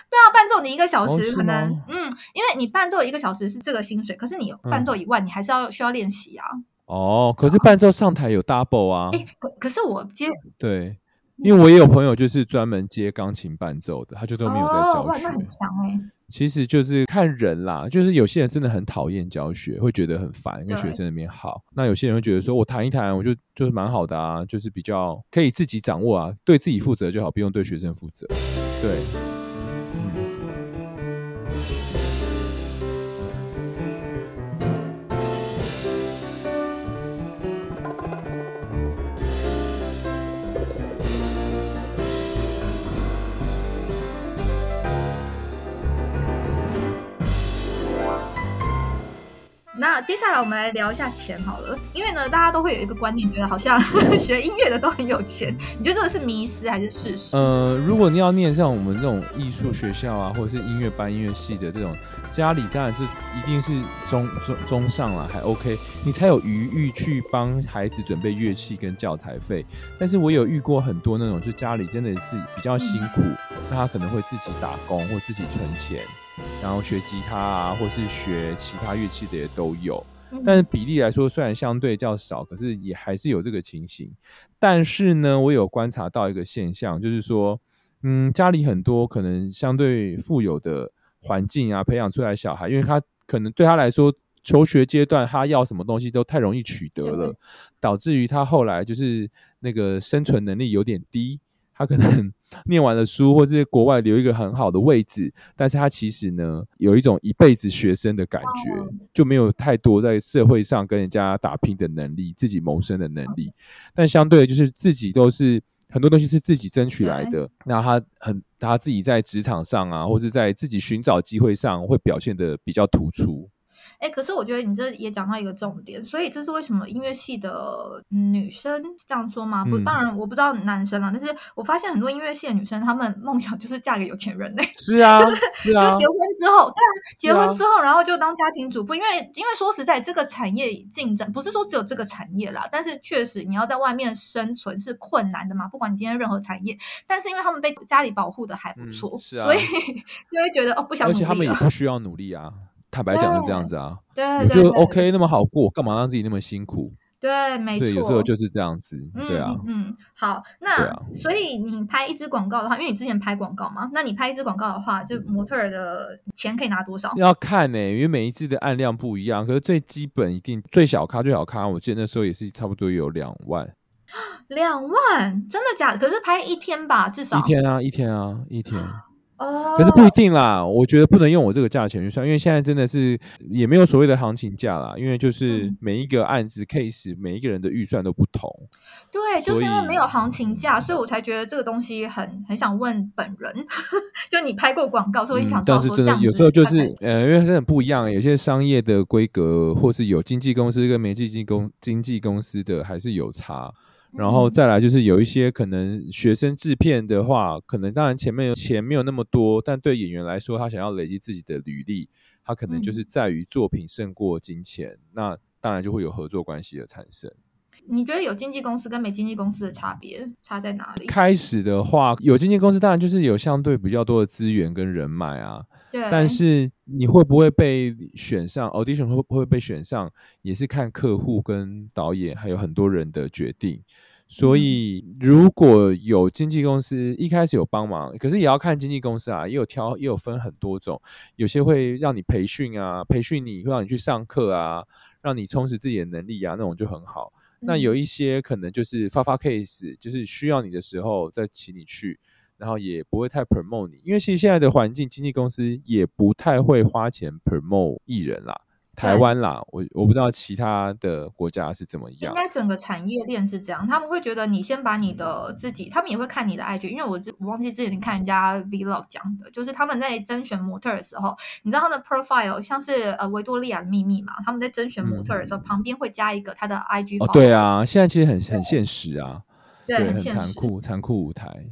Speaker 1: 对啊，伴奏你一个小时可能、
Speaker 2: 吗
Speaker 1: 嗯，因为你伴奏一个小时是这个薪水，可是你伴奏以外，你还是要需要练习啊。
Speaker 2: 哦，可是伴奏上台有 double 啊，
Speaker 1: 哎、可可是我接
Speaker 2: 对，因为我也有朋友就是专门接钢琴伴奏的，他就都没有在
Speaker 1: 哦，
Speaker 2: 教学。
Speaker 1: 哇那很强哎、
Speaker 2: 其实就是看人啦，就是有些人真的很讨厌教学，会觉得很烦，跟学生那边好。那有些人会觉得说，我弹一弹，我就就是蛮好的啊，就是比较可以自己掌握啊，对自己负责就好，不用对学生负责。对，
Speaker 1: 那接下来我们来聊一下钱好了，因为呢，大家都会有一个观念，觉得好像 学音乐的都很有钱。你觉得这个是迷思还是事实？
Speaker 2: 呃，如果你要念像我们这种艺术学校啊，或者是音乐班、音乐系的这种，家里当然是一定是中中中上了，还 OK，你才有余裕去帮孩子准备乐器跟教材费。但是我有遇过很多那种，就家里真的是比较辛苦，那他可能会自己打工或自己存钱，然后学吉他啊，或是学其他乐器的也都有。
Speaker 1: 嗯
Speaker 2: 但是比例来说，虽然相对较少，可是也还是有这个情形。但是呢，我有观察到一个现象，就是说，嗯，家里很多可能相对富有的环境啊，培养出来的小孩，因为他可能对他来说，求学阶段他要什么东西都太容易取得了，导致于他后来就是那个生存能力有点低。他可能 念完了书，或是国外留一个很好的位置，但是他其实呢有一种一辈子学生的感觉，就没有太多在社会上跟人家打拼的能力，自己谋生的能力。但相对的，就是自己都是很多东西是自己争取来的，那他很他自己在职场上啊，或是在自己寻找机会上，会表现的比较突出。
Speaker 1: 哎，可是我觉得你这也讲到一个重点，所以这是为什么音乐系的女生这样说吗？不，当然我不知道男生了，但是我发现很多音乐系的女生，她们梦想就是嫁给有钱人呢。
Speaker 2: 是啊，是啊，
Speaker 1: 结婚之后，对啊，结婚之后，然后就当家庭主妇，因为因为说实在，这个产业竞争不是说只有这个产业啦，但是确实你要在外面生存是困难的嘛，不管你今天任何产业，但是因为他们被家里保护的还不错，
Speaker 2: 是啊，
Speaker 1: 所以 就会觉得哦，不想，
Speaker 2: 而且他们也不需要努力啊。坦白讲是这样子啊，
Speaker 1: 对，
Speaker 2: 我就 OK，那么好过，干嘛让自己那么辛苦？
Speaker 1: 对，没错，
Speaker 2: 有时候就是这样子，对啊，
Speaker 1: 嗯，好，那所以你拍一支广告的话，因为你之前拍广告嘛，那你拍一支广告的话，就模特儿的钱可以拿多少？
Speaker 2: 要看呢，因为每一支的案量不一样，可是最基本一定最小咖最小咖，我记得那时候也是差不多有两万，
Speaker 1: 两万，真的假的？可是拍一天吧，至少
Speaker 2: 一天啊，一天啊，一天。可是不一定啦，我觉得不能用我这个价钱去算，因为现在真的是也没有所谓的行情价啦，因为就是每一个案子 case，每一个人的预算都不同。
Speaker 1: 对，就是因为没有行情价，所以我才觉得这个东西很很想问本人，就你拍过广告，所以想知道说这样
Speaker 2: 有时候就是呃，因为真的不一样，有些商业的规格，或是有经纪公司跟没经纪公经纪公司的还是有差。然后再来就是有一些可能学生制片的话，可能当然前面钱没有那么多，但对演员来说，他想要累积自己的履历，他可能就是在于作品胜过金钱，那当然就会有合作关系的产生。
Speaker 1: 你觉得有经纪公司跟没经纪公司的差别差在哪里？
Speaker 2: 开始的话，有经纪公司当然就是有相对比较多的资源跟人脉啊。
Speaker 1: 对。
Speaker 2: 但是你会不会被选上？audition 会不会被选上，也是看客户跟导演还有很多人的决定。所以如果有经纪公司一开始有帮忙，可是也要看经纪公司啊，也有挑，也有分很多种。有些会让你培训啊，培训你会让你去上课啊，让你充实自己的能力啊，那种就很好。那有一些可能就是发发 case，就是需要你的时候再请你去，然后也不会太 promote 你，因为其实现在的环境，经纪公司也不太会花钱 promote 艺人啦。台湾啦，我我不知道其他的国家是怎么样。应
Speaker 1: 该整个产业链是这样，他们会觉得你先把你的自己，他们也会看你的 IG，因为我我忘记之前看人家 Vlog 讲的，就是他们在甄选模特的时候，你知道他的 profile 像是呃维多利亚的秘密嘛，他们在甄选模特的时候，旁边会加一个他的 IG。
Speaker 2: 哦，对啊，现在其实很很现实啊，对，很残酷，残酷舞台。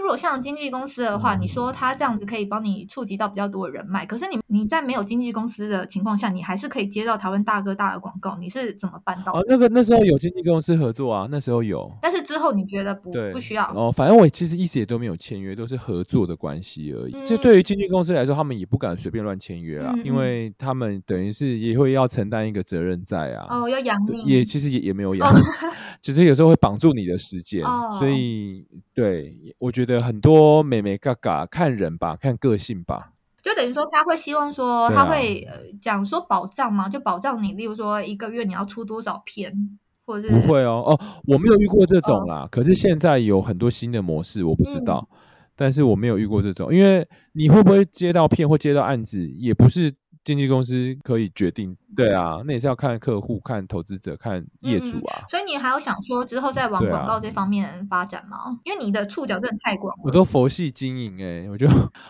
Speaker 1: 那如果像经纪公司的话，你说他这样子可以帮你触及到比较多的人脉，可是你你在没有经纪公司的情况下，你还是可以接到台湾大哥大的广告，你是怎么办到？
Speaker 2: 哦，那个那时候有经纪公司合作啊，那时候有。
Speaker 1: 但是之后你觉得不不需要？
Speaker 2: 哦，反正我其实一直也都没有签约，都是合作的关系而已。就对于经纪公司来说，他们也不敢随便乱签约啦，因为他们等于是也会要承担一个责任在啊。
Speaker 1: 哦，要养你。
Speaker 2: 也其实也也没有养，只是有时候会绑住你的时间，哦所以对我觉。觉得很多美眉嘎嘎看人吧，看个性吧，
Speaker 1: 就等于说他会希望说他会讲说保障吗？就保障你，例如说一个月你要出多少片，或者是
Speaker 2: 不会哦哦，我没有遇过这种啦。可是现在有很多新的模式，我不知道，但是我没有遇过这种，因为你会不会接到片或接到案子，也不是。经纪公司可以决定，对啊，那也是要看客户、看投资者、看业主啊。
Speaker 1: 所以你还有想说之后再往广告这方面发展吗？因为你的触角真的太广了。
Speaker 2: 我都佛系经营哎，我就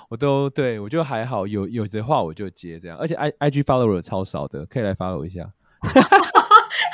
Speaker 2: 我都对我就还好，有有的话我就接这样，而且 i i g follower 超少的，可以来 follow 一下。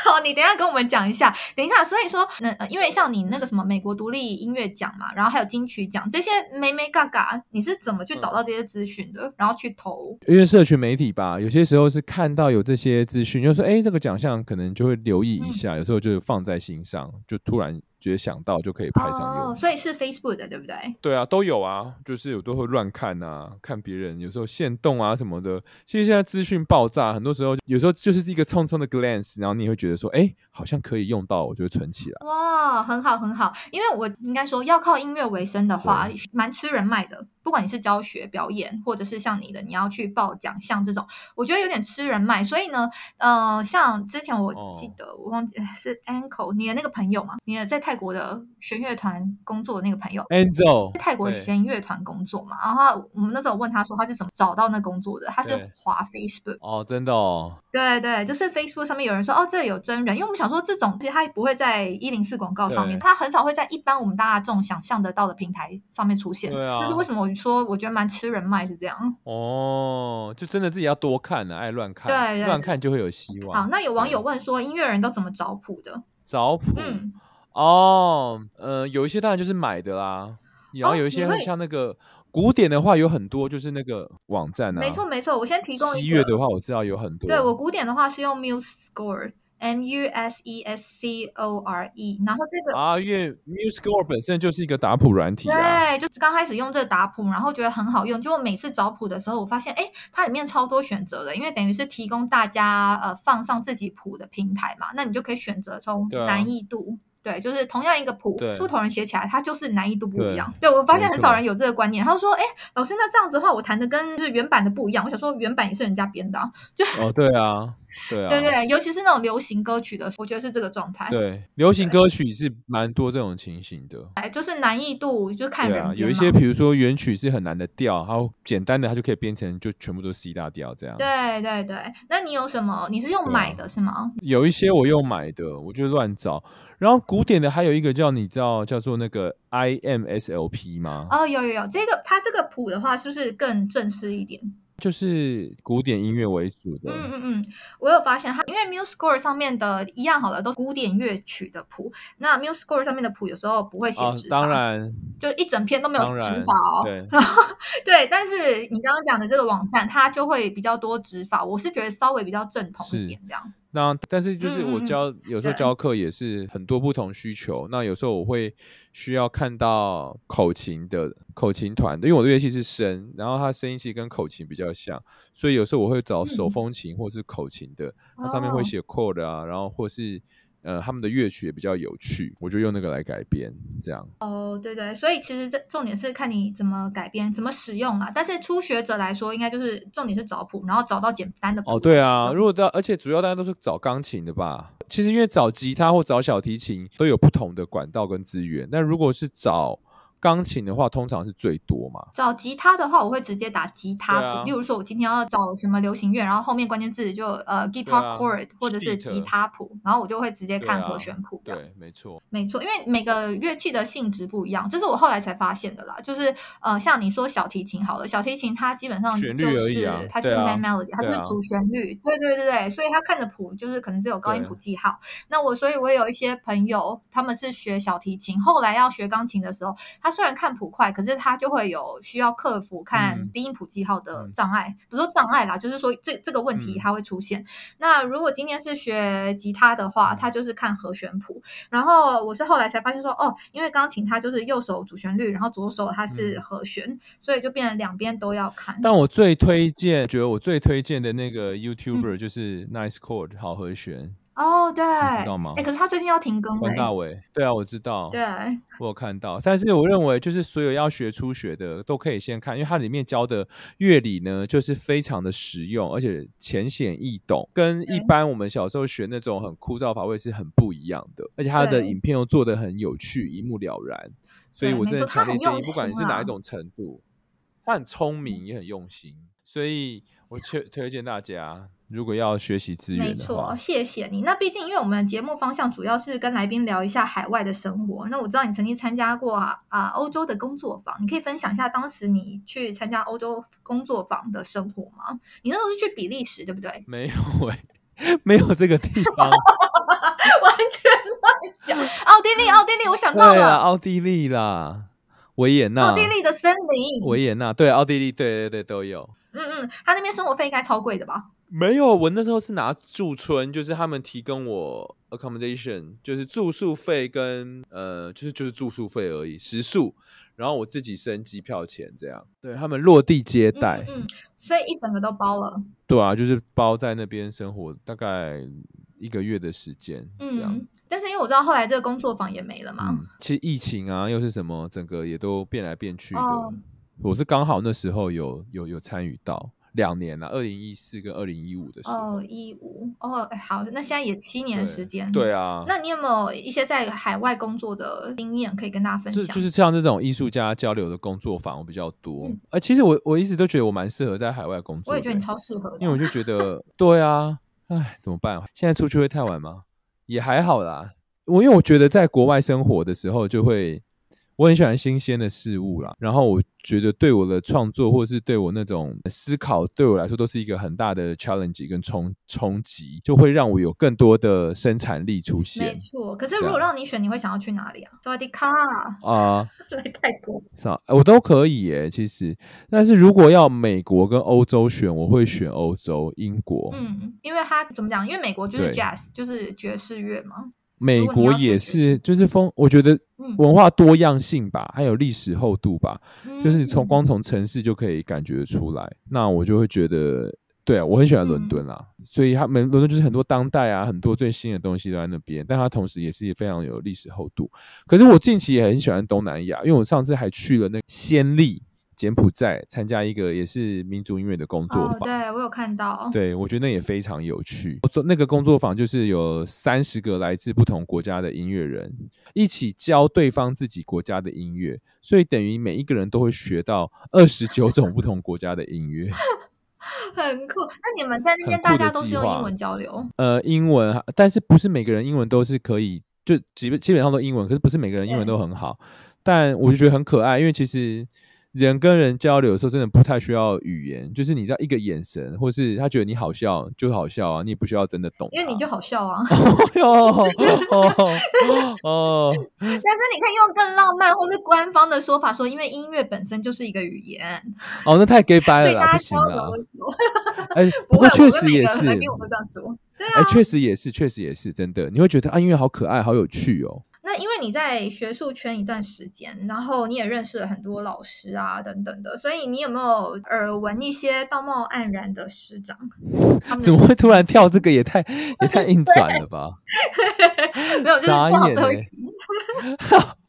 Speaker 1: 好，你等下跟我们讲一下。等一下，所以说，那因为像你那个什么美国独立音乐奖嘛，然后还有金曲奖这些，美美嘎嘎，你是怎么去找到这些资讯的？然后去投？
Speaker 2: 因为社群媒体吧，有些时候是看到有这些资讯，就说哎，这个奖项可能就会留意一下，有时候就放在心上，就突然。觉得想到就可以拍上用，
Speaker 1: 所以是 Facebook 的，对不对？
Speaker 2: 对啊，都有啊，就是我都会乱看啊，看别人有时候限动啊什么的。其实现在资讯爆炸，很多时候有时候就是一个匆匆的 glance，然后你会觉得说，哎，好像可以用到，我就会存起来。
Speaker 1: 哇，很好很好，因为我应该说要靠音乐为生的话，蛮吃人脉的。不管你是教学、表演，或者是像你的你要去报奖项这种，我觉得有点吃人脉。所以呢，呃，像之前我记得我忘记是 Ankle 你的那个朋友嘛，你的在泰国的弦乐团工作的那个朋友。
Speaker 2: Angel，
Speaker 1: 在泰国弦乐团工作嘛。然后我们那时候问他说他是怎么找到那工作的，他是滑 Facebook
Speaker 2: 哦，真的哦，
Speaker 1: 对对，就是 Facebook 上面有人说哦，这有真人，因为我们想说这种其实他不会在一零四广告上面，它很少会在一般我们大众想象得到的平台上面出现。
Speaker 2: 对啊，
Speaker 1: 这是为什么？我说我觉得蛮吃人脉是这样。
Speaker 2: 哦，就真的自己要多看呢，爱乱看，
Speaker 1: 对，
Speaker 2: 乱看就会有希望。
Speaker 1: 好，那有网友问说，音乐人都怎么找谱的？
Speaker 2: 找谱，嗯，哦，呃，有一些当然就是买的啦，然后有一些会像那个古典的话，有很多就是那个网站啊。
Speaker 1: 没错没错，我先提供。
Speaker 2: 西乐的话，我知道有很多。
Speaker 1: 对我古典的话是用 MuseScore。M U S E S C O R E，然后这个
Speaker 2: 啊，因为 MuseScore 本身就是一个打谱软体，
Speaker 1: 对，就是刚开始用这个打谱，然后觉得很好用，结果每次找谱的时候，我发现，哎，它里面超多选择的，因为等于是提供大家呃放上自己谱的平台嘛，那你就可以选择从难易度。对，就是同样一个谱，不同人写起来，它就是难易度不一样。对我发现很少人有这个观念。他说：“哎，老师，那这样子的话，我弹的跟就是原版的不一样。”我想说，原版也是人家编的，啊就
Speaker 2: 哦，对啊，对啊，
Speaker 1: 对对，尤其是那种流行歌曲的，我觉得是这个状态。
Speaker 2: 对，流行歌曲是蛮多这种情形的。
Speaker 1: 哎，就是难易度就看人。
Speaker 2: 有一些，比如说原曲是很难的调，然后简单的它就可以编成就全部都是 C 大调这样。
Speaker 1: 对对对，那你有什么？你是用买的是吗？
Speaker 2: 有一些我用买的，我就乱找。然后古典的还有一个叫你知道叫做那个 IMSLP 吗？
Speaker 1: 哦，有有有，这个它这个谱的话是不是更正式一点？
Speaker 2: 就是古典音乐为主的。
Speaker 1: 嗯嗯嗯，我有发现它，因为 MuseScore 上面的一样好了，都是古典乐曲的谱。那 MuseScore 上面的谱有时候不会写指
Speaker 2: 法，当然，
Speaker 1: 就一整篇都没有指法哦。
Speaker 2: 对
Speaker 1: 对，但是你刚刚讲的这个网站，它就会比较多指法。我是觉得稍微比较正统一点这样。
Speaker 2: 那但是就是我教有时候教课也是很多不同需求。那有时候我会需要看到口琴的口琴团的，因为我的乐器是声，然后它声音其实跟口琴比较像，所以有时候我会找手风琴或是口琴的，它上面会写 chord 啊，然后或是。呃，他们的乐曲也比较有趣，我就用那个来改编，这样。
Speaker 1: 哦，对对，所以其实这重点是看你怎么改编、怎么使用啊。但是初学者来说，应该就是重点是找谱，然后找到简单的。
Speaker 2: 哦，对啊，如果到，而且主要大家都是找钢琴的吧？其实因为找吉他或找小提琴都有不同的管道跟资源，但如果是找钢琴的话，通常是最多嘛。
Speaker 1: 找吉他的话，我会直接打吉他谱。例如说，我今天要找什么流行乐，然后后面关键字就呃 guitar chord 或者是吉他谱，然后我就会直接看和弦谱。
Speaker 2: 对，没错，
Speaker 1: 没错，因为每个乐器的性质不一样，这是我后来才发现的啦。就是呃，像你说小提琴好了，小提琴它基本上就是它就是 main melody，它就是主旋律。对对对对，所以它看的谱就是可能只有高音谱记号。那我所以，我有一些朋友他们是学小提琴，后来要学钢琴的时候。他虽然看谱快，可是他就会有需要克服看低音谱记号的障碍，不说障碍啦，就是说这这个问题它会出现。那如果今天是学吉他的话，它就是看和弦谱。然后我是后来才发现说，哦，因为钢琴它就是右手主旋律，然后左手它是和弦，所以就变成两边都要看。
Speaker 2: 但我最推荐，觉得我最推荐的那个 YouTuber 就是 Nice Chord 好和弦。
Speaker 1: 哦，对，你
Speaker 2: 知道吗？
Speaker 1: 哎，可是他最近要停更了。
Speaker 2: 关大伟，对啊，我知道，
Speaker 1: 对，
Speaker 2: 我有看到。但是我认为，就是所有要学初学的都可以先看，因为它里面教的乐理呢，就是非常的实用，而且浅显易懂，跟一般我们小时候学那种很枯燥乏味是很不一样的。而且他的影片又做的很有趣，一目了然。所以我真的强烈建议，不管你是哪一种程度，他很聪明，也很用心，所以我推推荐大家。如果要学习资源，
Speaker 1: 没错，谢谢你。那毕竟，因为我们节目方向主要是跟来宾聊一下海外的生活。那我知道你曾经参加过啊啊欧洲的工作坊，你可以分享一下当时你去参加欧洲工作坊的生活吗？你那时候是去比利时，对不对？
Speaker 2: 没有哎，没有这个地方，
Speaker 1: 完全乱讲。奥地利，奥地利，我想到了，
Speaker 2: 奥地利啦，维也纳，
Speaker 1: 奥地利的森林，
Speaker 2: 维也纳，对，奥地利，对对对，都有。
Speaker 1: 嗯嗯，他那边生活费应该超贵的吧？
Speaker 2: 没有，我那时候是拿驻村，就是他们提供我 accommodation，就是住宿费跟呃，就是就是住宿费而已，食宿，然后我自己升机票钱这样，对他们落地接待，
Speaker 1: 嗯，所以一整个都包了。
Speaker 2: 对啊，就是包在那边生活大概一个月的时间，这样。
Speaker 1: 但是因为我知道后来这个工作坊也没了嘛，
Speaker 2: 其实疫情啊又是什么，整个也都变来变去的。我是刚好那时候有有有参与到两年了，二零一四跟二零一五的时候。
Speaker 1: 哦，一五哦，哎好，那现在也七年的时间。
Speaker 2: 对啊，
Speaker 1: 那你有没有一些在海外工作的经验可以跟大家分享？
Speaker 2: 就就是像这种艺术家交流的工作坊比较多。
Speaker 1: 嗯
Speaker 2: 呃，其实我我一直都觉得我蛮适合在海外工作，
Speaker 1: 我也觉得你超适合的，
Speaker 2: 因为我就觉得，对啊，哎，怎么办？现在出去会太晚吗？也还好啦。我因为我觉得在国外生活的时候，就会我很喜欢新鲜的事物啦。然后我觉得对我的创作，或者是对我那种思考，对我来说都是一个很大的 challenge 跟冲冲击，就会让我有更多的生产力出现没
Speaker 1: 错。可是如果
Speaker 2: 样
Speaker 1: 让你选，你会想要去哪里啊？
Speaker 2: 啊。
Speaker 1: 来泰国。
Speaker 2: 是啊，我都可以耶，其实。但是如果要美国跟欧洲选，我会选欧洲、英国。
Speaker 1: 嗯，因为它怎么讲？因为美国就是 jazz，就是爵士乐嘛。
Speaker 2: 美国也是，就是风，我觉得
Speaker 1: 嗯，
Speaker 2: 文化多样性吧，还有历史厚度吧，就是
Speaker 1: 你
Speaker 2: 从光从城市就可以感觉出来。那我就会觉得，对啊，我很喜欢伦
Speaker 1: 嗯
Speaker 2: 敦啦，所以他们伦敦就是很多当代啊，很多最新的东西都在那边，但它同时也是非常有历史厚度。可是我近期也很喜欢东南亚，因为我上次还去了那个暹粒。柬埔寨参加一个也是民族音乐的工作
Speaker 1: 哦，
Speaker 2: 坊，
Speaker 1: 对我有看到。
Speaker 2: 对，我觉得那也非常有趣。我做那个工作坊就是有三十个来自不同国家的音乐人一起教对方自己国家的音乐，所以等于每一个人都会学到二十九种不同国家的音乐。
Speaker 1: 很酷。那你们在那边大家都是用英文交流？
Speaker 2: 呃，英文，但是不是每个人英文都是可以，就基本基本上都英文，可是不是每个人英文都很好。但我就觉得很可爱，因为其实人跟人交流的时候，真的不太需要语言，就是你知道一个眼神，或是他觉得你好笑就好笑啊，你也不需要真的懂他。
Speaker 1: 因为你就好笑啊。
Speaker 2: 哦哦哦，
Speaker 1: 但是你可以用更浪漫或是官方的说法说，因为音乐本身就是一个语言，
Speaker 2: 哦，那太 gay 掰了不行啦
Speaker 1: 交流。的时候，
Speaker 2: 哎，
Speaker 1: 不
Speaker 2: 过确实也是，
Speaker 1: 来宾我都这样说。对
Speaker 2: 哎，
Speaker 1: 啊，
Speaker 2: 确实也是，确实也是真的。你会觉得啊，音乐好可爱，好有趣哦。
Speaker 1: 那因为你在学术圈一段时间，然后你也认识了很多老师啊等等的，所以你有没有耳闻一些道貌岸然的师长？
Speaker 2: 怎么会突然跳这个？也太也太硬转了吧？
Speaker 1: 没有，就是
Speaker 2: 傻
Speaker 1: 做好
Speaker 2: 眼欸
Speaker 1: 最后一题。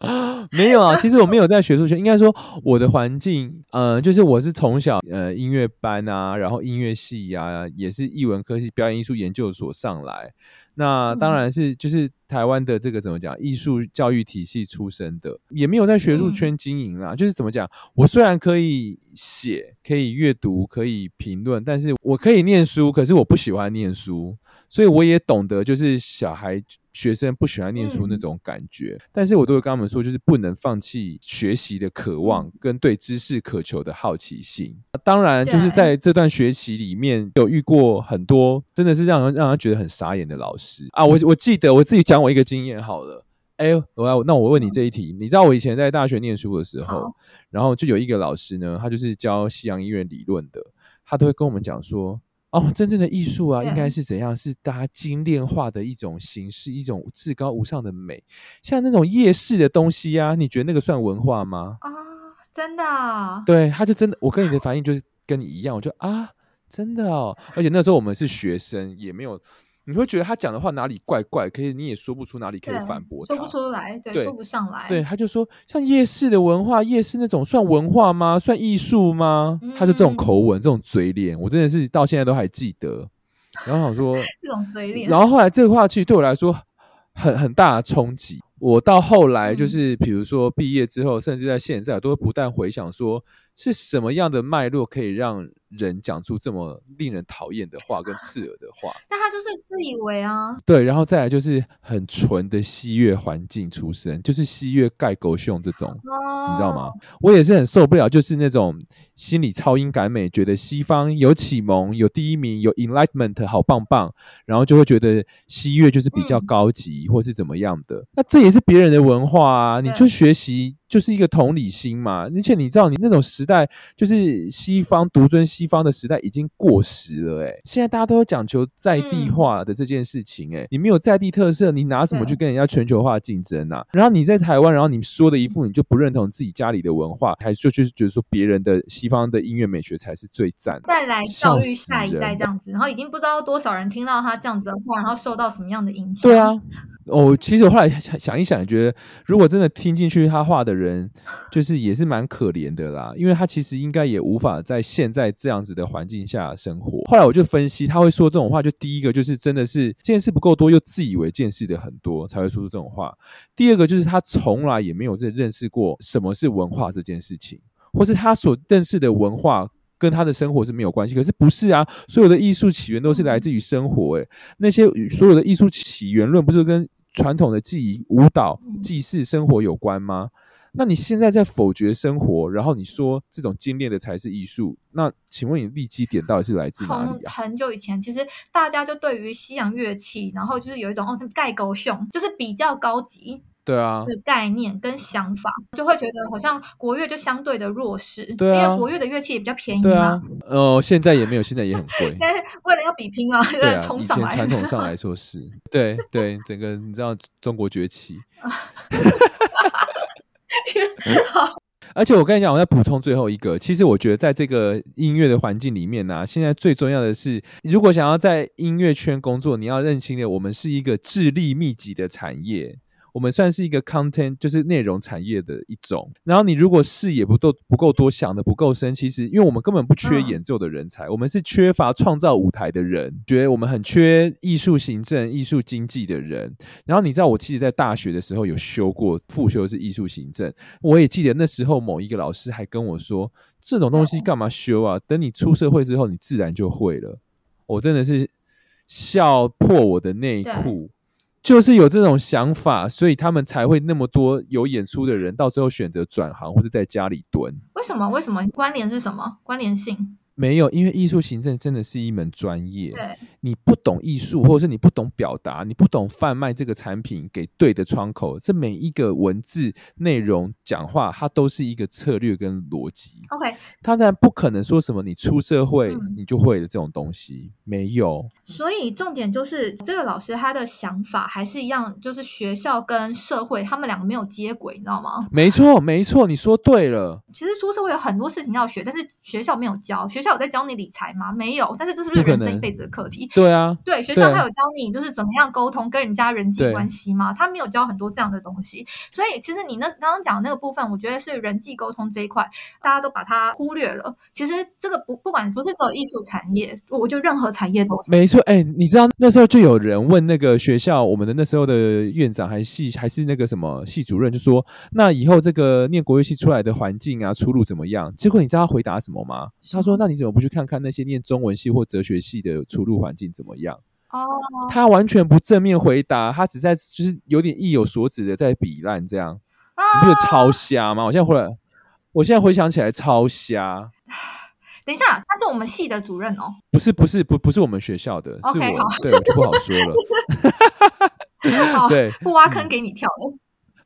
Speaker 2: 没有啊，其实我没有在学术圈，应该说我的环境，呃，就是我是从小呃音乐班啊，然后音乐系啊，也是艺文科系表演艺术研究所上来。那当
Speaker 1: 嗯
Speaker 2: 然是就是台湾的这个怎么讲，艺术教育体系出身的，也没有在学术
Speaker 1: 嗯
Speaker 2: 圈经营啦。就是怎么讲，我虽然可以写、可以阅读、可以评论，但是我可以念书，可是我不喜欢念书，所以我也懂得就是小孩学生不喜欢念书那
Speaker 1: 嗯
Speaker 2: 种感觉。但是我都会跟他们说，就是不能放弃学习的渴望
Speaker 1: 嗯
Speaker 2: 跟对知识渴求的好奇心。当然，就是在这段学习里面有遇过很多真的是让人让他觉得很傻眼的老师啊！我我记得我自己讲我一个经验好了。哎，我要那我问你这一题，你知道我以前在大学念书的时候，然后就有一个老师呢，他就是教西洋音乐理论的，他都会跟我们讲说，哦，真正的艺术啊，应该是怎样？是大家精炼化的一种形式，一种至高无上的美。像那种夜市的东西啊，你觉得那个算文化吗？
Speaker 1: 啊，真的啊，
Speaker 2: 对，他就真的，我跟你的反应就是跟你一样，我就啊，真的哦。而且那时候我们是学生，也没有，你会觉得他讲的话哪里怪怪，可是你也说不出哪里可以反驳他。
Speaker 1: 说不出来，对，
Speaker 2: 对
Speaker 1: 说不上来，
Speaker 2: 对，他就说像夜市的文化，夜市那种算文化吗？算艺术吗？他就这种
Speaker 1: 嗯
Speaker 2: 口吻，这种嘴脸，我真的是到现在都还记得。然后想说，
Speaker 1: 这种嘴脸，
Speaker 2: 然后后来这个话其实对我来说很很大的冲击。我到后来就
Speaker 1: 嗯
Speaker 2: 是，比如说毕业之后，甚至在现在，都会不断回想说，是什么样的脉络可以让人讲出这么令人讨厌的话跟刺耳的话。
Speaker 1: 那他就是自以为啊，
Speaker 2: 对，然后再来就是很纯的西乐环境出身，就是西乐盖狗熊这种。
Speaker 1: 哦，
Speaker 2: 你知道吗？？我也是很受不了，就是那种心理超英赶美，觉得西方有启蒙、有第一名、有 enlightenment，好棒棒，然后就会觉得西乐就是比较
Speaker 1: 嗯
Speaker 2: 高级，或是怎么样的。那这也是别人的文化啊，你就
Speaker 1: 对
Speaker 2: 学习就是一个同理心嘛。而且你知道，你那种时代，就是西方独尊西方的时代已经过时了、欸，现在大家都有讲求在地
Speaker 1: 嗯
Speaker 2: 化的这件事情、欸，你没有在地特色，你拿什么去跟人家全球化竞争啊？然后你在台湾，然后你说的一副你就不认同自己家里的文化，还是就就是觉得说别人的西方的音乐美学才是最赞。
Speaker 1: 再来教育下一代这样子，然后已经不知道多少人听到他这样子的话，然后受到什么样的影响。
Speaker 2: 对啊，哦，其实我后来想想一想，觉得如果真的听进去他话的人，就是也是蛮可怜的啦，因为他其实应该也无法在现在这样子的环境下生活。后来我就分析，他会说这种话，就第一个就是真的是见识不够多，又自以为见识的很多，才会说出这种话。第二个就是他从来也没有认认识过什么是文化这件事情，或是他所认识的文化。跟他的生活是没有关系，可是不是啊？所有的艺术起源都是来自于生活，诶，那些所有的艺术起源论不是跟传统的记忆、舞蹈、祭祀、生活有关吗？那你现在在否决生活，然后你说这种精炼的才是艺术，那请问你立基点到底是来自哪里啊？
Speaker 1: 很久以前，其实大家就对于西洋乐器，然后就是有一种哦，盖狗熊，就是比较高级。
Speaker 2: 对啊，
Speaker 1: 的概念跟想法，就会觉得好像国乐就相对的弱势，
Speaker 2: 对
Speaker 1: 啊，因为国乐的乐器也比较便宜
Speaker 2: 嘛。呃，现在也没有，现在也很贵。
Speaker 1: 现在为了要比拼啊，
Speaker 2: 对啊，
Speaker 1: 冲上来。
Speaker 2: 传统上来 说是，对对，整个你知道中国崛起。而且我跟你讲，我再补充最后一个，其实我觉得在这个音乐的环境里面呢，现在最重要的是，如果想要在音乐圈工作，你要认清的，我们是一个智力密集的产业。我们算是一个 content，就是内容产业的一种。然后你如果视野不够不够多，想的不够深，其实因为我们根本不缺演奏的人才，我们是缺乏创造舞台的人，觉得我们很缺艺术行政、艺术经济的人。然后你知道，我其实在大学的时候有修过副修是艺术行政，我也记得那时候某一个老师还跟我说，这种东西干嘛修啊？等你出社会之后，你自然就会了。我真的是笑破我的内裤。就是有这种想法，所以他们才会那么多有演出的人，到最后选择转行或者在家里蹲。
Speaker 1: 为什么？为什么？关联是什么？关联性？
Speaker 2: 没有，因为艺术行政真的是一门专业。
Speaker 1: 对，
Speaker 2: 你不懂艺术，或者是你不懂表达，你不懂贩卖这个产品给对的窗口，这每一个文字内容讲话，它都是一个策略跟逻辑。
Speaker 1: OK，
Speaker 2: 他当然不可能说什么你出社会你就会的这种东西，没有。
Speaker 1: 所以重点就是这个老师他的想法还是一样，就是学校跟社会他们两个没有接轨，你知道吗？
Speaker 2: 没错，没错，你说对了。
Speaker 1: 其实出社会有很多事情要学，但是学校没有教，学校。有在教你理财吗？没有，但是这是不是人生一辈子的课题？
Speaker 2: 对啊，
Speaker 1: 对，学校他有教你就是怎么样沟通跟人家人际关系吗？他没有教很多这样的东西，所以其实你那刚刚讲的那个部分，我觉得是人际沟通这一块，大家都把它忽略了。其实这个不不管不是走艺术产业，我就任何产业都
Speaker 2: 没错。哎，你知道那时候就有人问那个学校，我们的那时候的院长还是系还是那个什么系主任，就说那以后这个念国乐系出来的环境啊，出路怎么样？结果你知道他回答什么吗？他说：“那你怎么不去看看那些念中文系或哲学系的出路环境怎么样？”
Speaker 1: 哦，
Speaker 2: 他完全不正面回答，他只在就是有点意有所指的在比烂这样，你不觉得超瞎吗？我现在回来，我现在回想起来超瞎。
Speaker 1: 等一下，他是我们系的主任哦，
Speaker 2: 不是不是不不是我们学校的，是我，对我就不好说了。对，
Speaker 1: 不挖坑给你跳了。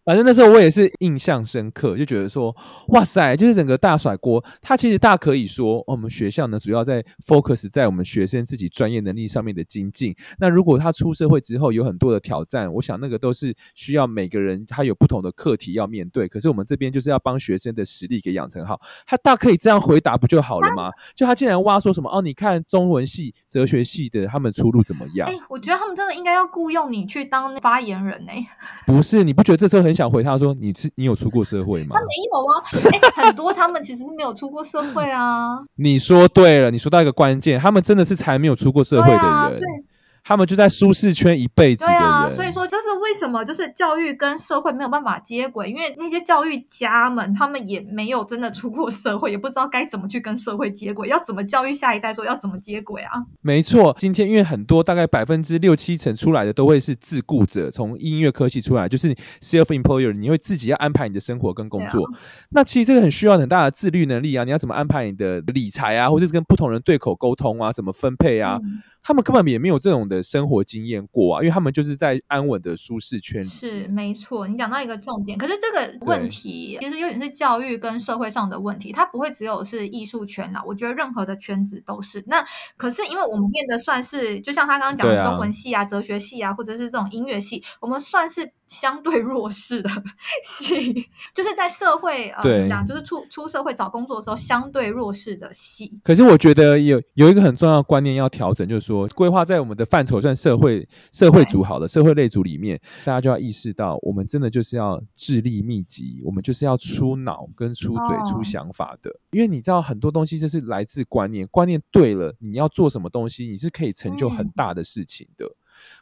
Speaker 2: 反正那时候我也是印象深刻，就觉得说，哇塞，就是整个大甩锅。他其实大可以说，我们学校呢主要在 focus 在我们学生自己专业能力上面的精进。那如果他出社会之后有很多的挑战，我想那个都是需要每个人他有不同的课题要面对。可是我们这边就是要帮学生的实力给养成好。他大可以这样回答不就好了吗？就他竟然挖说什么哦？你看中文系、哲学系的他们出路怎么样？
Speaker 1: 哎，我觉得他们真的应该要雇佣你去当发言人呢。
Speaker 2: 不是，你不觉得这时候很？想回他说：“你是你有出过社会吗？”
Speaker 1: 他没有啊，很多他们其实是没有出过社会啊。
Speaker 2: 你说对了，你说到一个关键，他们真的是才没有出过社会的人。他们就在舒适圈一辈子对
Speaker 1: 啊，所以说这是为什么？就是教育跟社会没有办法接轨，因为那些教育家们，他们也没有真的出过社会，也不知道该怎么去跟社会接轨，要怎么教育下一代，说要怎么接轨啊？
Speaker 2: 没错，今天因为很多大概百分之六七成出来的都会是自雇者，从音乐科技出来，就是 self employer，你会自己要安排你的生活跟工作。那其实这个很需要很大的自律能力啊！你要怎么安排你的理财啊，或者是跟不同人对口沟通啊，怎么分配啊？他们根本也没有这种的生活经验过啊，因为他们就是在安稳的舒适圈里。
Speaker 1: 是没错，你讲到一个重点。可是这个问题其实有点是教育跟社会上的问题，它不会只有是艺术圈啦。我觉得任何的圈子都是。那可是因为我们念的算是，就像他刚刚讲的中文系啊、哲学系啊，或者是这种音乐系，我们算是。相对弱势的 系，就是在社会呃，怎么讲？就是出出社会找工作的时候，相对弱势的系。
Speaker 2: 可是我觉得有有一个很重要的观念要调整，就是说规划在我们的范范畴算社会社会组好的社会类组里面，大家就要意识到，我们真的就是要智力密集，我们就是要出脑跟出嘴出想法的。因为你知道很多东西就是来自观念，观念对了，你要做什么东西，你是可以成就很大的事情的。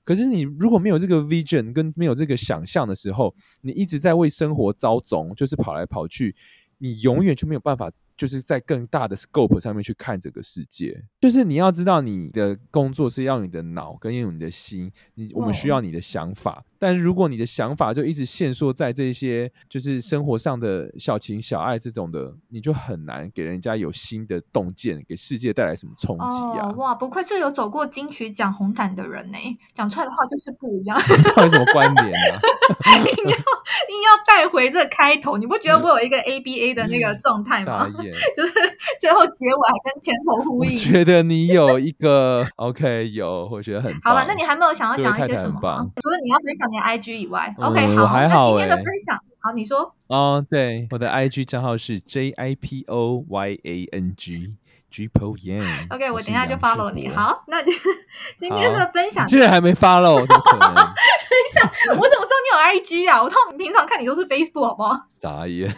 Speaker 2: 可是你如果没有这个 vision 跟没有这个想象的时候，你一直在为生活招总，就是跑来跑去，你永远就没有办法。就是在更大的 scope 上面去看这个世界，就是你要知道你的工作是要你的脑跟用你的心，你我们需要你的想法。但是如果你的想法就一直限缩在这些就是生活上的小情小爱这种的，你就很难给人家有新的洞见，给世界带来什么冲击啊！
Speaker 1: 哇，不愧是有走过金曲奖红毯的人呢，讲出来的话就是不一样。
Speaker 2: 这有什么关联啊？
Speaker 1: 硬要硬要带回这开头，你不觉得我有一个 ABA 的那个状态吗？就是最后结尾还跟前头呼应。
Speaker 2: 我觉得你有一个 OK，有，我觉得很
Speaker 1: 好了。那你还没有想要讲一些什么吗？除了你要分享你的 IG 以外，OK，
Speaker 2: 好，那
Speaker 1: 今天的分享，好，你说。
Speaker 2: 哦，对，我的 IG 账号是 J I P O Y A N G。
Speaker 1: Jipo Yan OK，我等一下就 follow 你。好，那 今天的分享，
Speaker 2: 竟然还没 follow，怎么可能？等
Speaker 1: 一下，我怎么知道你有 IG 啊？我们平常看你都是 Facebook，好不好？
Speaker 2: 傻眼。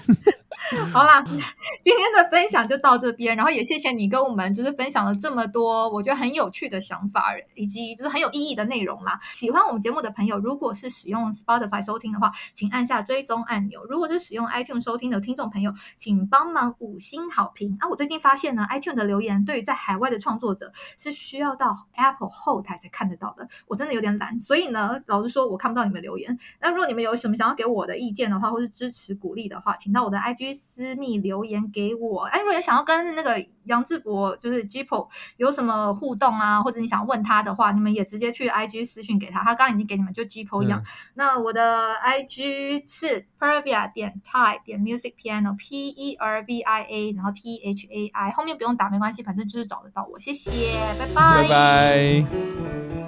Speaker 1: 好啦，今天的分享就到这边，然后也谢谢你跟我们就是分享了这么多我觉得很有趣的想法，以及就是很有意义的内容啦。喜欢我们节目的朋友，如果是使用 Spotify 收听的话，请按下追踪按钮；如果是使用 iTunes 收听的听众朋友，请帮忙五星好评啊！我最近发现呢，iTunes 的留言对于在海外的创作者是需要到 Apple 后台才看得到的，我真的有点懒，所以呢，老实说，我看不到你们留言。那如果你们有什么想要给我的意见的话，或是支持鼓励的话，请到我的 IG。私密留言给我，哎，如果有想要跟那个杨志博，就是 Jipo 有什么互动啊，或者你想问他的话，你们也直接去 IG 私讯给他，他刚刚已经给你们就 Jipo 一样。那我的 IG 是 Pervia 点 Thai 点 Music Piano，P E R V I A，然后 T H A I，后面不用打没关系，反正就是找得到我。谢谢，拜拜，
Speaker 2: 拜拜。